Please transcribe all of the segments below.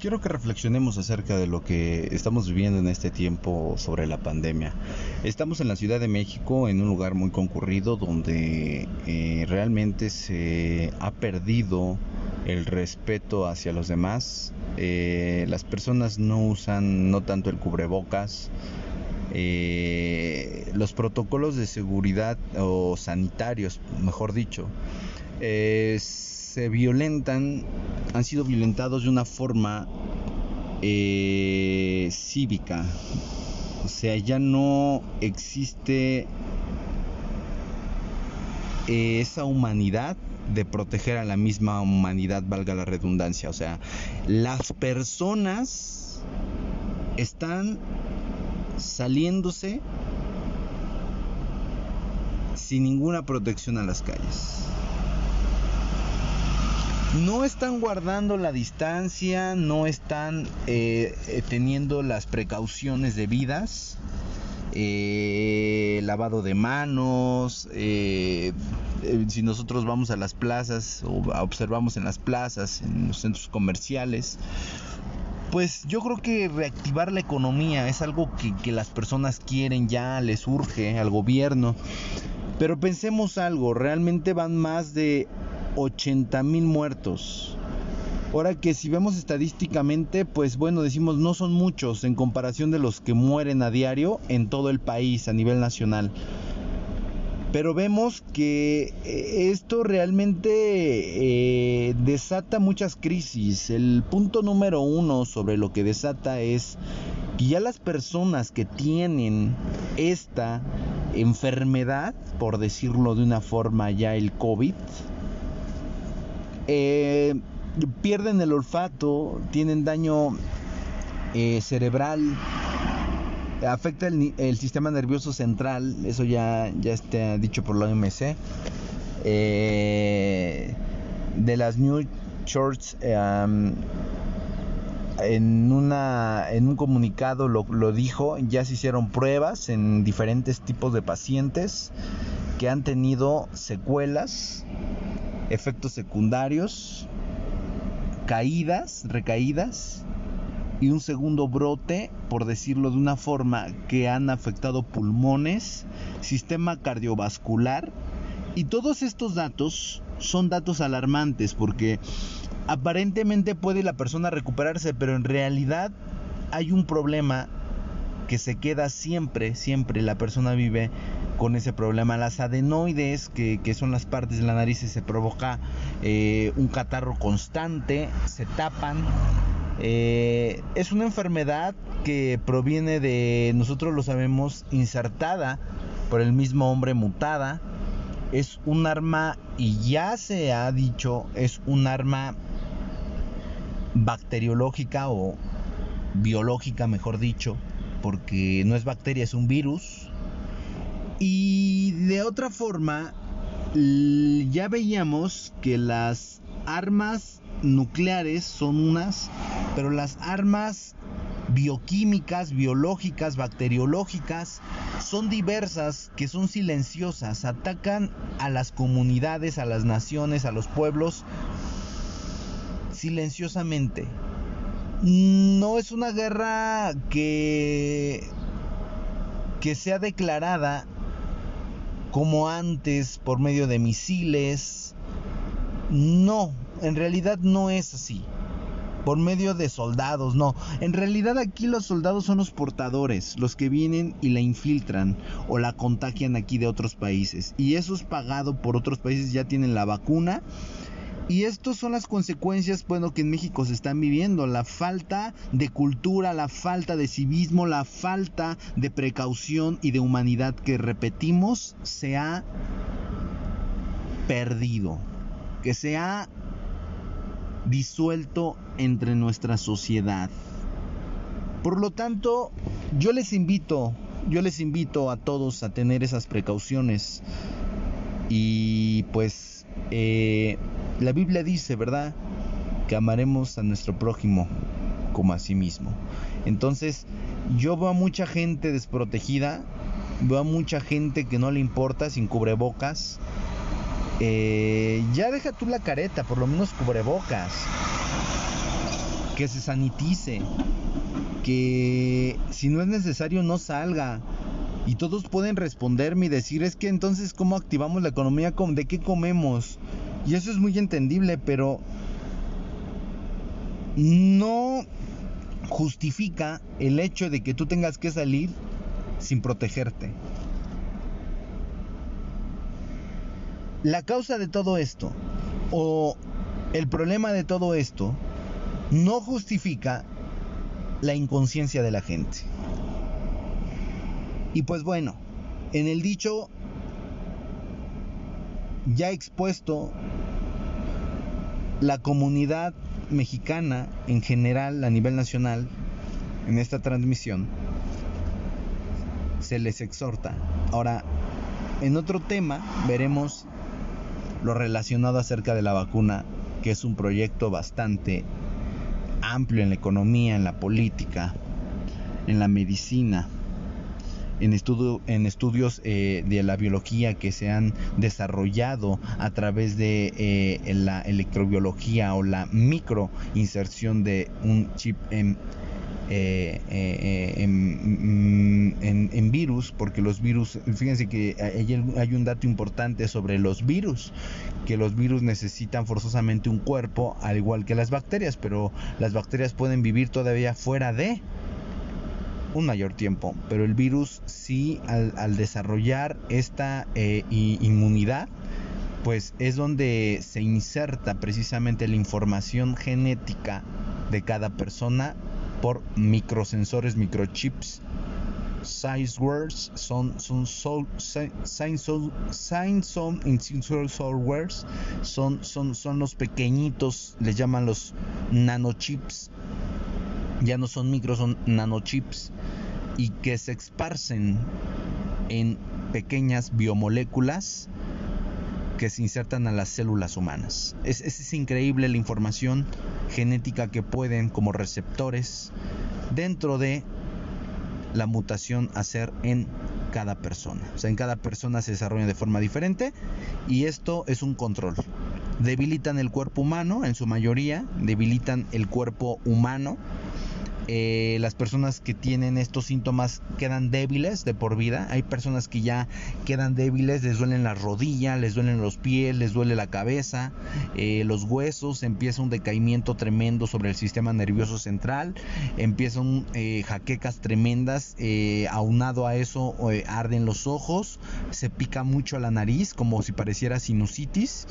quiero que reflexionemos acerca de lo que estamos viviendo en este tiempo sobre la pandemia. Estamos en la Ciudad de México, en un lugar muy concurrido donde eh, realmente se ha perdido el respeto hacia los demás. Eh, las personas no usan no tanto el cubrebocas, eh, los protocolos de seguridad o sanitarios, mejor dicho, se violentan, han sido violentados de una forma eh, cívica. O sea, ya no existe esa humanidad de proteger a la misma humanidad, valga la redundancia. O sea, las personas están saliéndose sin ninguna protección a las calles no están guardando la distancia, no están eh, eh, teniendo las precauciones debidas. Eh, lavado de manos, si nosotros vamos a las plazas o observamos en las plazas, en los centros comerciales, pues yo creo que reactivar la economía es algo que, que las personas quieren ya, les urge al gobierno. Pero pensemos algo, realmente van más de 80 mil muertos. Ahora que si vemos estadísticamente, pues bueno, decimos no son muchos en comparación de los que mueren a diario en todo el país a nivel nacional. Pero vemos que eh, esto realmente eh, desata muchas crisis. El punto número uno sobre lo que desata es que ya las personas que tienen esta enfermedad, por decirlo de una forma ya el COVID, eh, pierden el olfato, tienen daño eh, cerebral, afecta el, sistema nervioso central, eso ya, ya está dicho por la OMC. Eh, de las New Shorts en, una, en un comunicado lo, lo dijo, ya se hicieron pruebas en diferentes tipos de pacientes que han tenido secuelas efectos secundarios, caídas, recaídas y un segundo brote, por decirlo de una forma, que han afectado pulmones, sistema cardiovascular. Y todos estos datos son datos alarmantes porque aparentemente puede la persona recuperarse, pero en realidad hay un problema que se queda siempre, siempre la persona vive con ese problema. Las adenoides, que, son las partes de la nariz, se provoca eh, un catarro constante, se tapan. Eh, es una enfermedad que proviene de, nosotros lo sabemos, insertada por el mismo hombre mutada. Es un arma, y ya se ha dicho, es un arma bacteriológica o biológica, mejor dicho, porque no es bacteria, es un virus y de otra forma, ya veíamos que las armas nucleares son unas, pero las armas bioquímicas, biológicas, bacteriológicas, son diversas, que son silenciosas, atacan a las comunidades, a las naciones, a los pueblos, silenciosamente. No es una guerra que, que sea declarada como antes por medio de misiles. No, en realidad no es así. Por medio de soldados, no. En realidad aquí los soldados son los portadores, los que vienen y la infiltran o la contagian aquí de otros países. Y eso es pagado por otros países, ya tienen la vacuna y estas son las consecuencias, bueno, que en México se están viviendo. La falta de cultura, la falta de civismo, la falta de precaución y de humanidad que repetimos se ha perdido. Que se ha disuelto entre nuestra sociedad. Por lo tanto, yo les invito, yo les invito a todos a tener esas precauciones. Y pues eh, la Biblia dice, ¿verdad? Que amaremos a nuestro prójimo como a sí mismo. Entonces, yo veo a mucha gente desprotegida, veo a mucha gente que no le importa sin cubrebocas. Eh, ya deja tú la careta, por lo menos cubrebocas. que se sanitice, que si no es necesario no salga. Y todos pueden responderme y decir, es que entonces, ¿cómo activamos la economía? ¿De qué comemos? Y eso es muy entendible, pero no justifica el hecho de que tú tengas que salir sin protegerte. La causa de todo esto, o el problema de todo esto, no justifica la inconsciencia de la gente. Y pues bueno, en el dicho ya expuesto, la comunidad mexicana en general a nivel nacional en esta transmisión se les exhorta. Ahora, en otro tema veremos lo relacionado acerca de la vacuna, que es un proyecto bastante amplio en la economía, en la política, en la medicina, en, en estudios eh, de la biología que se han desarrollado a través de eh, la electrobiología o la microinserción de un chip en eh, en, en, virus, porque los virus, fíjense que hay un dato importante sobre los virus, que los virus necesitan forzosamente un cuerpo, al igual que las bacterias, pero las bacterias pueden vivir todavía fuera de un mayor tiempo, pero el virus sí al, desarrollar esta eh, inmunidad, pues es donde se inserta precisamente la información genética de cada persona por microsensores, microchips. Size words son son son son son son los pequeñitos, les llaman los nanochips ya no son micros, son nanochips y que se esparcen en pequeñas biomoléculas que se insertan a las células humanas. Es, es, increíble la información genética que pueden como receptores dentro de la mutación hacer en cada persona. O sea, en cada persona se desarrolla de forma diferente y esto es un control. Debilitan el cuerpo humano, en su mayoría, debilitan el cuerpo humano eh, las personas que tienen estos síntomas quedan débiles de por vida. Hay personas que ya quedan débiles, les duelen las rodillas, les duelen los pies, les duele la cabeza, eh, los huesos, empieza un decaimiento tremendo sobre el sistema nervioso central, empiezan eh, jaquecas tremendas, aunado a eso arden los ojos, se pica mucho la nariz como si pareciera sinusitis,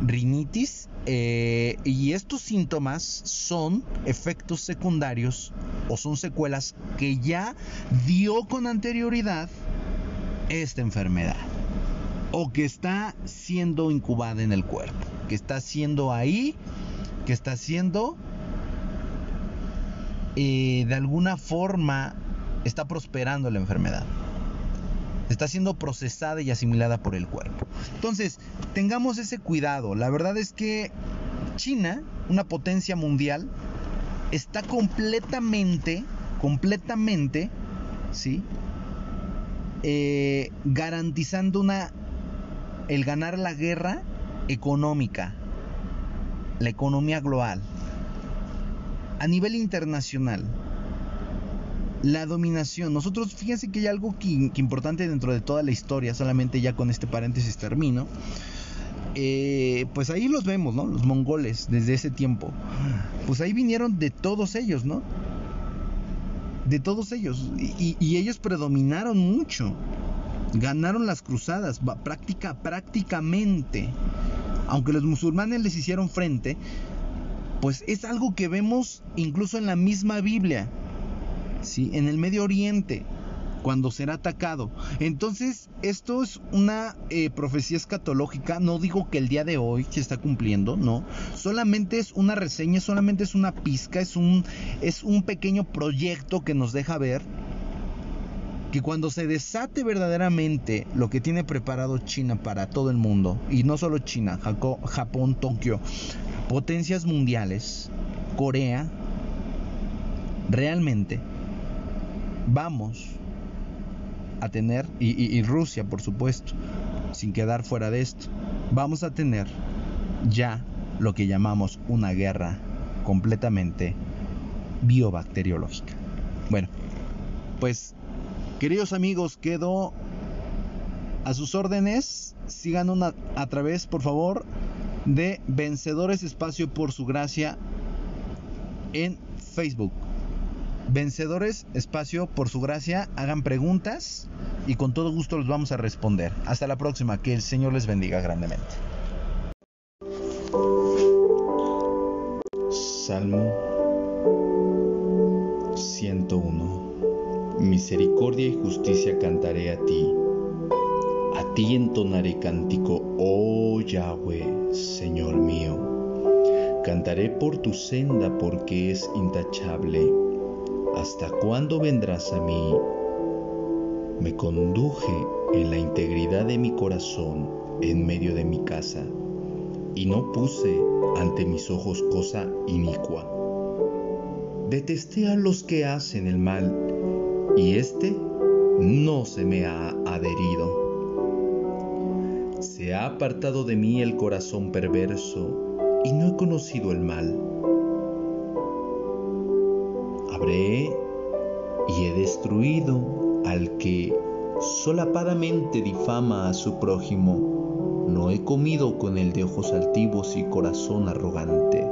rinitis eh, y estos síntomas son efectos secundarios o son secuelas que ya dio con anterioridad esta enfermedad o que está siendo incubada en el cuerpo, que está siendo ahí, que está siendo eh, de alguna forma está prosperando la enfermedad está siendo procesada y asimilada por el cuerpo. Entonces, tengamos ese cuidado. La verdad es que China, una potencia mundial, está completamente, completamente, ¿sí? Eh, garantizando una, el ganar la guerra económica, la economía global, a nivel internacional la dominación. Nosotros, fíjense que hay algo que, importante dentro de toda la historia, solamente ya con este paréntesis termino. Eh, pues ahí los vemos, ¿no? Los mongoles, desde ese tiempo. Pues ahí vinieron de todos ellos, ¿no? De todos ellos. Y, ellos predominaron mucho. Ganaron las cruzadas, práctica, prácticamente. Aunque los musulmanes les hicieron frente, pues es algo que vemos incluso en la misma Biblia en el Medio Oriente cuando será atacado. Entonces, esto es una eh, profecía escatológica. No digo que el día de hoy se está cumpliendo, no. Solamente es una reseña, solamente es una pizca, es un, es un pequeño proyecto que nos deja ver que cuando se desate verdaderamente lo que tiene preparado China para todo el mundo, y no solo China, Japón, Tokio, potencias mundiales, Corea, realmente vamos a tener, y, Rusia por supuesto, sin quedar fuera de esto, vamos a tener ya lo que llamamos una guerra completamente biobacteriológica. Bueno, pues queridos amigos, quedo a sus órdenes. Sigan una, a través, por favor, de Vencedores Espacio por su gracia en Facebook. Vencedores Espacio por su gracia. Hagan preguntas y con todo gusto los vamos a responder. Hasta la próxima. Que el Señor les bendiga grandemente. Salmo 101. Misericordia y justicia cantaré a ti. A ti entonaré cántico, oh Yahweh, Señor mío. Cantaré por tu senda porque es intachable. ¿Hasta cuándo vendrás a mí? Me conduje en la integridad de mi corazón en medio de mi casa y no puse ante mis ojos cosa inicua. Detesté a los que hacen el mal, y éste no se me ha adherido. Se ha apartado de mí el corazón perverso, y no he conocido el mal. Y he destruido al que solapadamente difama a su prójimo no he comido con el de ojos altivos y corazón arrogante.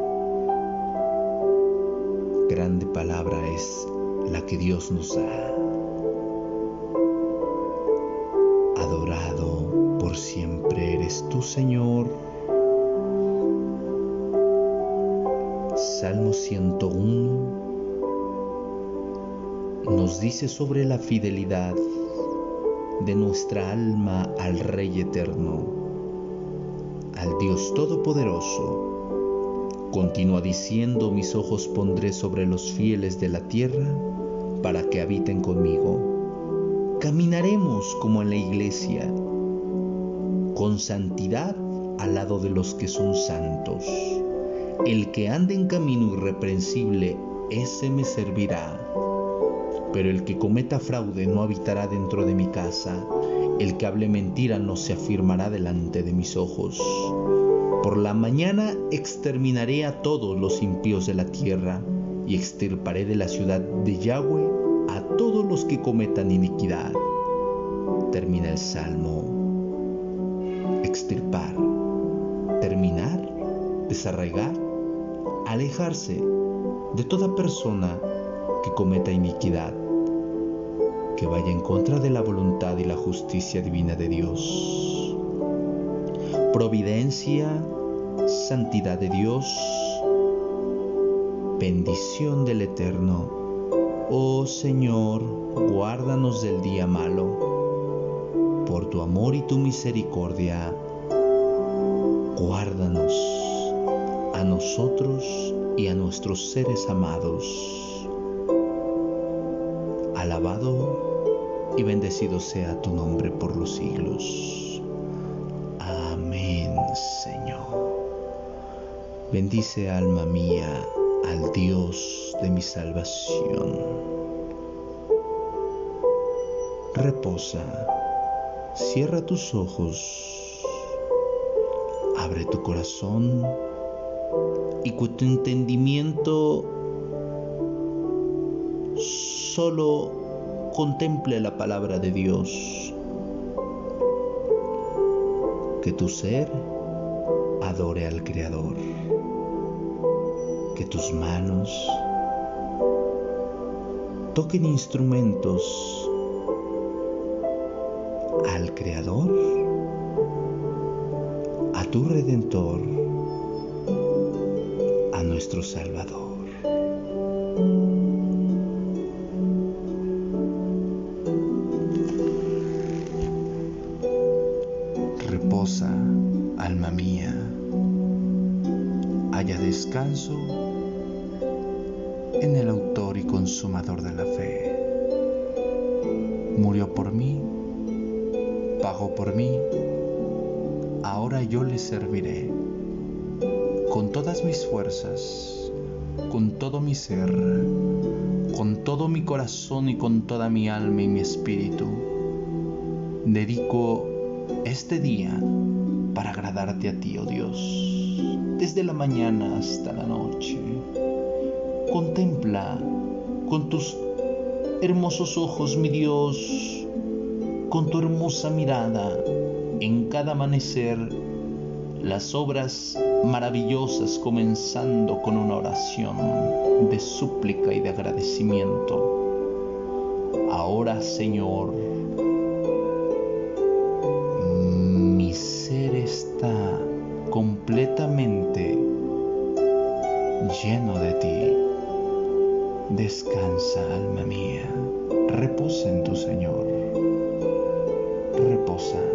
Grande palabra es la que Dios nos ha adorado por siempre eres tú, Señor. Salmo 101 nos dice sobre la fidelidad de nuestra alma al Rey Eterno al Dios Todopoderoso. Continúa diciendo, mis ojos pondré sobre los fieles de la tierra para que habiten conmigo. Caminaremos como en la iglesia, con santidad al lado de los que son santos. El que ande en camino irreprensible, ese me servirá. Pero el que cometa fraude no habitará dentro de mi casa el que hable mentira no se afirmará delante de mis ojos. Por la mañana exterminaré a todos los impíos de la tierra y extirparé de la ciudad de Yahweh a todos los que cometan iniquidad. Termina el salmo. Extirpar. Terminar. Desarraigar. Alejarse de toda persona que cometa iniquidad que vaya en contra de la voluntad y la justicia divina de Dios. Providencia, santidad de Dios, bendición del Eterno. Oh Señor, guárdanos del día malo. Por tu amor y tu misericordia, guárdanos a nosotros y a nuestros seres amados alabado y bendecido sea tu nombre por los siglos. Amén, Señor. Bendice alma mía al Dios de mi salvación. Reposa, cierra tus ojos, abre tu corazón y con tu entendimiento solo contemple la palabra de Dios. Que tu ser adore al Creador. Que tus manos toquen instrumentos al Creador, a tu Redentor, a nuestro Salvador. Alma mía, haya descanso en el autor y consumador de la fe. Murió por mí, pagó por mí, ahora yo le serviré. Con todas mis fuerzas, con todo mi ser, con todo mi corazón y con toda mi alma y mi espíritu, dedico este día para agradarte a ti, oh Dios, desde la mañana hasta la noche, Contempla con tus hermosos ojos, mi Dios, con tu hermosa mirada en cada amanecer las obras maravillosas comenzando con una oración de súplica y de agradecimiento. Ahora, Señor, Descansa, alma mía, reposa en tu Señor, reposa.